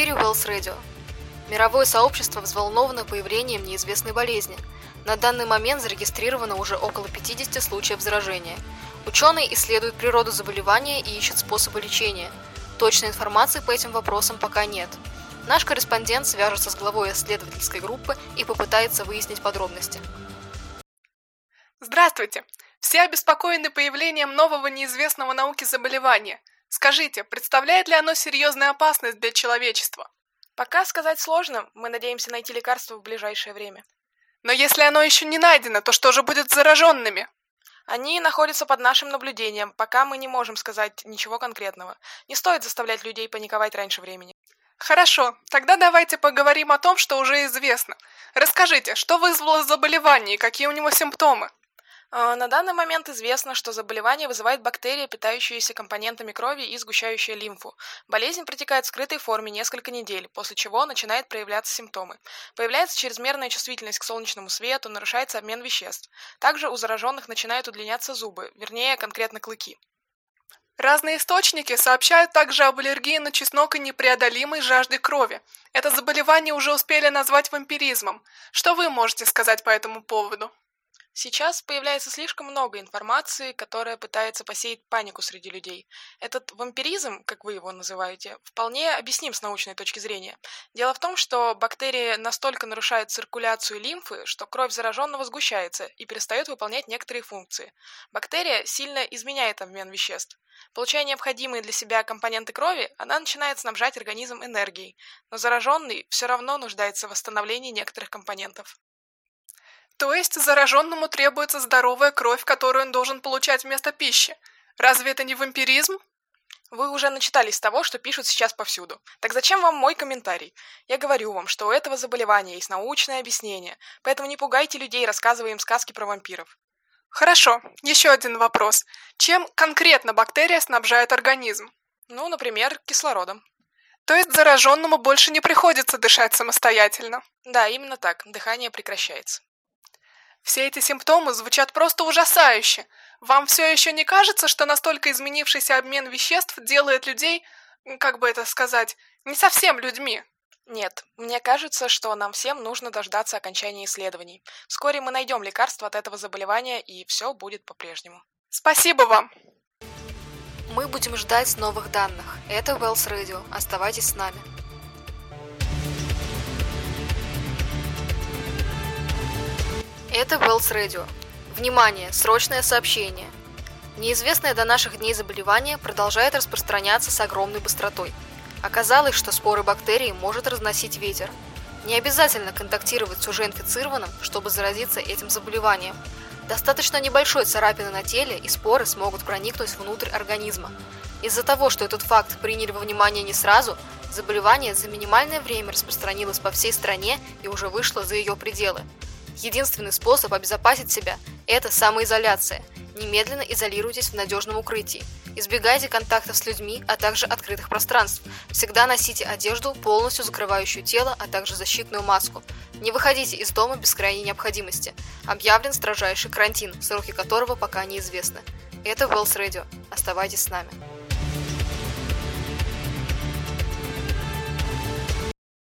эфире Wells Radio. Мировое сообщество взволновано появлением неизвестной болезни. На данный момент зарегистрировано уже около 50 случаев заражения. Ученые исследуют природу заболевания и ищут способы лечения. Точной информации по этим вопросам пока нет. Наш корреспондент свяжется с главой исследовательской группы и попытается выяснить подробности. Здравствуйте! Все обеспокоены появлением нового неизвестного науке заболевания. Скажите, представляет ли оно серьезную опасность для человечества? Пока сказать сложно, мы надеемся найти лекарство в ближайшее время. Но если оно еще не найдено, то что же будет с зараженными? Они находятся под нашим наблюдением, пока мы не можем сказать ничего конкретного. Не стоит заставлять людей паниковать раньше времени. Хорошо, тогда давайте поговорим о том, что уже известно. Расскажите, что вызвало заболевание и какие у него симптомы? А, на данный момент известно, что заболевание вызывает бактерия, питающаяся компонентами крови и сгущающая лимфу. Болезнь протекает в скрытой форме несколько недель, после чего начинают проявляться симптомы. Появляется чрезмерная чувствительность к солнечному свету, нарушается обмен веществ. Также у зараженных начинают удлиняться зубы, вернее, конкретно клыки. Разные источники сообщают также об аллергии на чеснок и непреодолимой жажде крови. Это заболевание уже успели назвать вампиризмом. Что вы можете сказать по этому поводу? Сейчас появляется слишком много информации, которая пытается посеять панику среди людей. Этот вампиризм, как вы его называете, вполне объясним с научной точки зрения. Дело в том, что бактерии настолько нарушают циркуляцию лимфы, что кровь зараженного сгущается и перестает выполнять некоторые функции. Бактерия сильно изменяет обмен веществ. Получая необходимые для себя компоненты крови, она начинает снабжать организм энергией, но зараженный все равно нуждается в восстановлении некоторых компонентов. То есть зараженному требуется здоровая кровь, которую он должен получать вместо пищи. Разве это не вампиризм? Вы уже начитались того, что пишут сейчас повсюду. Так зачем вам мой комментарий? Я говорю вам, что у этого заболевания есть научное объяснение, поэтому не пугайте людей, рассказывая им сказки про вампиров. Хорошо, еще один вопрос. Чем конкретно бактерия снабжает организм? Ну, например, кислородом. То есть зараженному больше не приходится дышать самостоятельно? Да, именно так. Дыхание прекращается. Все эти симптомы звучат просто ужасающе. Вам все еще не кажется, что настолько изменившийся обмен веществ делает людей, как бы это сказать, не совсем людьми? Нет, мне кажется, что нам всем нужно дождаться окончания исследований. Вскоре мы найдем лекарство от этого заболевания, и все будет по-прежнему. Спасибо вам! Мы будем ждать новых данных. Это Wells Radio. Оставайтесь с нами. Это Wells Radio. Внимание! Срочное сообщение! Неизвестное до наших дней заболевание продолжает распространяться с огромной быстротой. Оказалось, что споры бактерий может разносить ветер. Не обязательно контактировать с уже инфицированным, чтобы заразиться этим заболеванием. Достаточно небольшой царапины на теле, и споры смогут проникнуть внутрь организма. Из-за того, что этот факт приняли во внимание не сразу, заболевание за минимальное время распространилось по всей стране и уже вышло за ее пределы. Единственный способ обезопасить себя – это самоизоляция. Немедленно изолируйтесь в надежном укрытии. Избегайте контактов с людьми, а также открытых пространств. Всегда носите одежду, полностью закрывающую тело, а также защитную маску. Не выходите из дома без крайней необходимости. Объявлен строжайший карантин, сроки которого пока неизвестны. Это Wells Radio. Оставайтесь с нами.